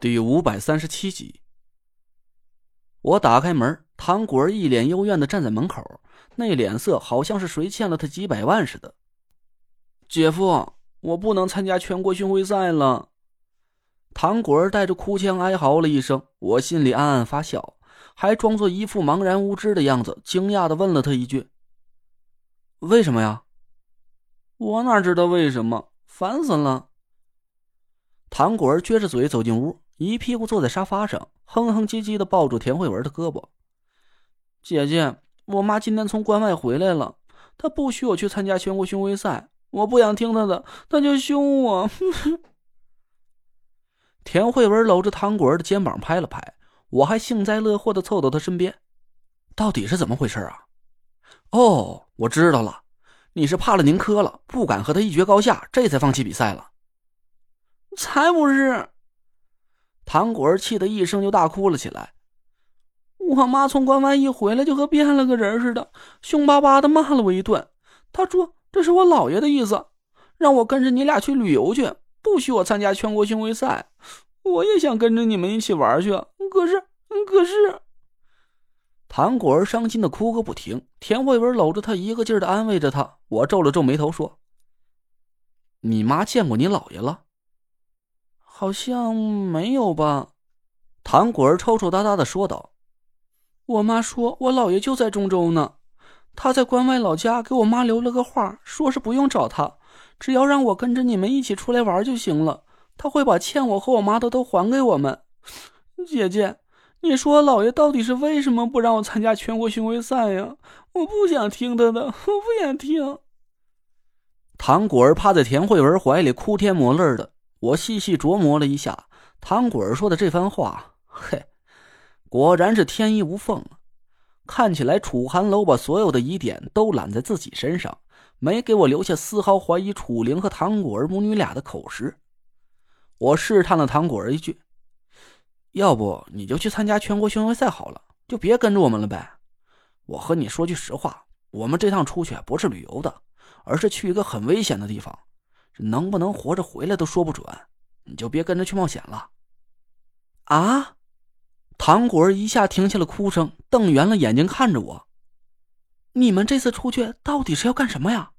第五百三十七集，我打开门，唐果儿一脸幽怨的站在门口，那脸色好像是谁欠了他几百万似的。姐夫，我不能参加全国巡回赛了。唐果儿带着哭腔哀嚎了一声，我心里暗暗发笑，还装作一副茫然无知的样子，惊讶的问了他一句：“为什么呀？”我哪知道为什么，烦死了。唐果儿撅着嘴走进屋。一屁股坐在沙发上，哼哼唧唧的抱住田慧文的胳膊。姐姐，我妈今天从关外回来了，她不许我去参加全国巡回赛，我不想听她的，她就凶我。田慧文搂着唐果儿的肩膀拍了拍，我还幸灾乐祸的凑到她身边。到底是怎么回事啊？哦，我知道了，你是怕了宁珂了，不敢和他一决高下，这才放弃比赛了。才不是。唐果儿气得一声就大哭了起来。我妈从关外一回来就和变了个人似的，凶巴巴的骂了我一顿。她说这是我姥爷的意思，让我跟着你俩去旅游去，不许我参加全国巡回赛。我也想跟着你们一起玩去，可是，可是……唐果儿伤心的哭个不停。田慧文搂着她，一个劲儿的安慰着她。我皱了皱眉头说：“你妈见过你姥爷了？”好像没有吧，唐果儿抽抽搭搭的说道：“我妈说我姥爷就在中州呢，他在关外老家给我妈留了个话，说是不用找他，只要让我跟着你们一起出来玩就行了，他会把欠我和我妈的都还给我们。姐姐，你说姥爷到底是为什么不让我参加全国巡回赛呀？我不想听他的，我不想听。”唐果儿趴在田慧文怀里哭天抹泪的。我细细琢磨了一下，唐果儿说的这番话，嘿，果然是天衣无缝啊！看起来楚寒楼把所有的疑点都揽在自己身上，没给我留下丝毫怀疑楚灵和唐果儿母女俩的口实。我试探了唐果儿一句：“要不你就去参加全国巡回赛好了，就别跟着我们了呗。我和你说句实话，我们这趟出去不是旅游的，而是去一个很危险的地方。”能不能活着回来都说不准，你就别跟着去冒险了。啊！唐果儿一下停下了哭声，瞪圆了眼睛看着我。你们这次出去到底是要干什么呀？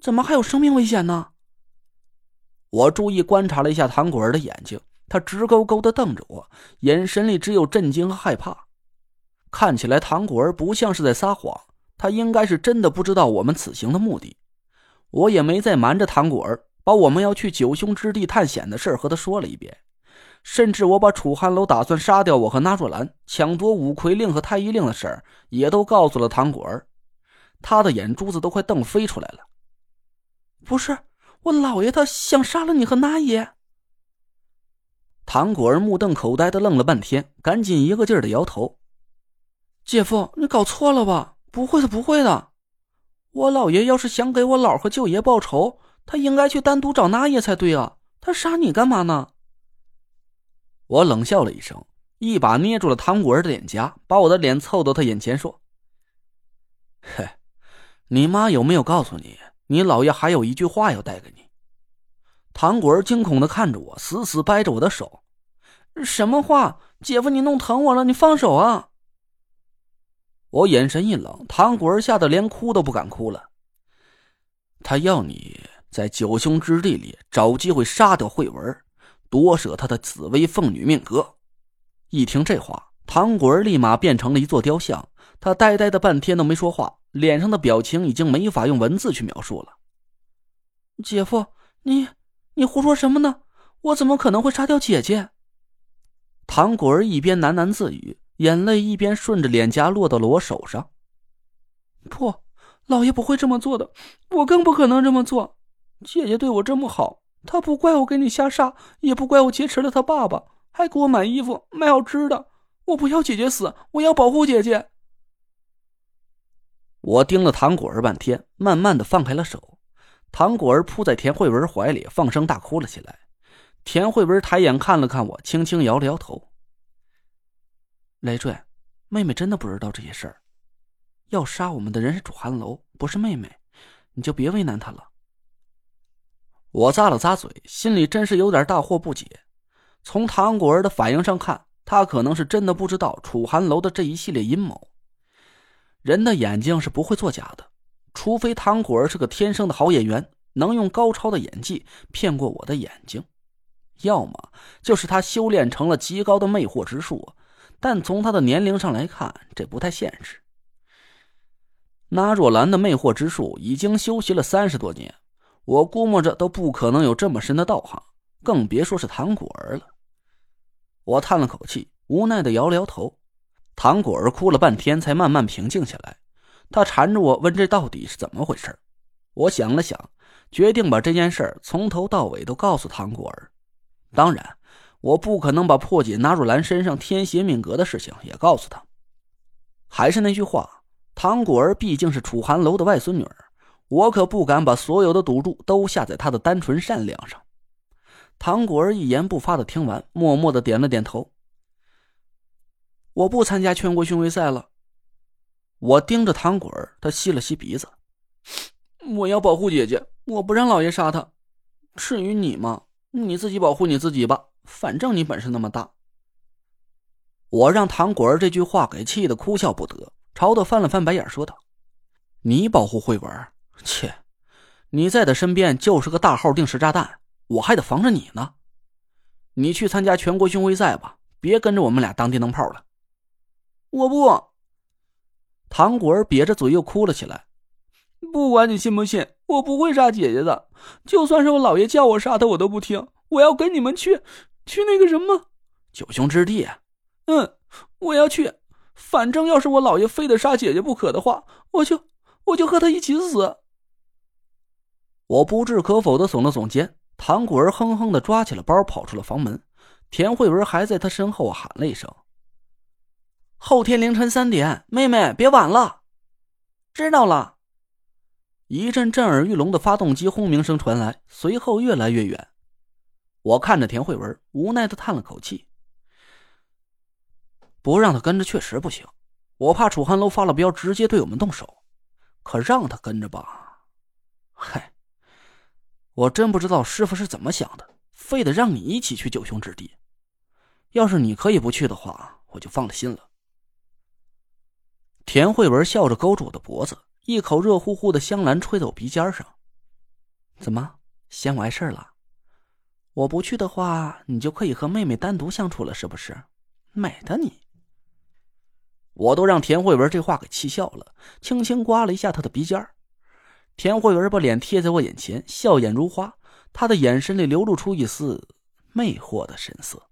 怎么还有生命危险呢？我注意观察了一下唐果儿的眼睛，他直勾勾的瞪着我，眼神里只有震惊和害怕。看起来唐果儿不像是在撒谎，他应该是真的不知道我们此行的目的。我也没再瞒着唐果儿。把我们要去九凶之地探险的事和他说了一遍，甚至我把楚寒楼打算杀掉我和纳若兰、抢夺五魁令和太医令的事儿也都告诉了唐果儿，他的眼珠子都快瞪飞出来了。不是我老爷，他想杀了你和那爷。唐果儿目瞪口呆的愣了半天，赶紧一个劲儿的摇头：“姐夫，你搞错了吧？不会的，不会的。我老爷要是想给我老和舅爷报仇。”他应该去单独找那爷才对啊！他杀你干嘛呢？我冷笑了一声，一把捏住了唐果儿的脸颊，把我的脸凑到他眼前说：“嘿，你妈有没有告诉你，你姥爷还有一句话要带给你？”唐果儿惊恐的看着我，死死掰着我的手：“什么话？姐夫，你弄疼我了，你放手啊！”我眼神一冷，唐果儿吓得连哭都不敢哭了。他要你。在九凶之地里找机会杀掉慧文，夺舍他的紫薇凤女命格。一听这话，唐果儿立马变成了一座雕像，他呆呆的半天都没说话，脸上的表情已经没法用文字去描述了。姐夫，你你胡说什么呢？我怎么可能会杀掉姐姐？唐果儿一边喃喃自语，眼泪一边顺着脸颊落到了我手上。不，老爷不会这么做的，我更不可能这么做。姐姐对我这么好，她不怪我给你下杀，也不怪我劫持了她爸爸，还给我买衣服、买好吃的。我不要姐姐死，我要保护姐姐。我盯了唐果儿半天，慢慢的放开了手。唐果儿扑在田慧文怀里，放声大哭了起来。田慧文抬眼看了看我，轻轻摇了摇头。累赘，妹妹真的不知道这些事儿。要杀我们的人是楚寒楼，不是妹妹，你就别为难她了。我咂了咂嘴，心里真是有点大惑不解。从唐果儿的反应上看，他可能是真的不知道楚寒楼的这一系列阴谋。人的眼睛是不会作假的，除非唐果儿是个天生的好演员，能用高超的演技骗过我的眼睛；要么就是他修炼成了极高的魅惑之术，但从他的年龄上来看，这不太现实。那若兰的魅惑之术已经修习了三十多年，我估摸着都不可能有这么深的道行，更别说是唐果儿了。我叹了口气，无奈的摇了摇头。唐果儿哭了半天，才慢慢平静下来。他缠着我问：“这到底是怎么回事？”我想了想，决定把这件事从头到尾都告诉唐果儿。当然，我不可能把破解纳若兰身上天邪命格的事情也告诉他。还是那句话，唐果儿毕竟是楚寒楼的外孙女儿，我可不敢把所有的赌注都下在他的单纯善良上。唐果儿一言不发的听完，默默的点了点头。我不参加全国巡回赛了。我盯着唐果儿，他吸了吸鼻子。我要保护姐姐，我不让老爷杀她。至于你嘛，你自己保护你自己吧，反正你本事那么大。我让唐果儿这句话给气得哭笑不得，朝他翻了翻白眼，说道：“你保护慧文？切，你在他身边就是个大号定时炸弹，我还得防着你呢。你去参加全国巡回赛吧，别跟着我们俩当电灯泡了。”我不。唐果儿瘪着嘴又哭了起来。不管你信不信，我不会杀姐姐的。就算是我姥爷叫我杀他，我都不听。我要跟你们去，去那个什么九兄之地。嗯，我要去。反正要是我姥爷非得杀姐姐不可的话，我就我就和他一起死。我不置可否的耸了耸肩。唐果儿哼哼的抓起了包，跑出了房门。田慧文还在他身后喊了一声。后天凌晨三点，妹妹别晚了。知道了。一阵震耳欲聋的发动机轰鸣声传来，随后越来越远。我看着田慧文，无奈的叹了口气。不让他跟着确实不行，我怕楚汉楼发了飙，直接对我们动手。可让他跟着吧，嗨，我真不知道师傅是怎么想的，非得让你一起去九兄之地。要是你可以不去的话，我就放了心了。田慧文笑着勾住我的脖子，一口热乎乎的香兰吹在我鼻尖上。怎么嫌我碍事了？我不去的话，你就可以和妹妹单独相处了，是不是？美的你！我都让田慧文这话给气笑了，轻轻刮了一下她的鼻尖田慧文把脸贴在我眼前，笑眼如花，她的眼神里流露出一丝魅惑的神色。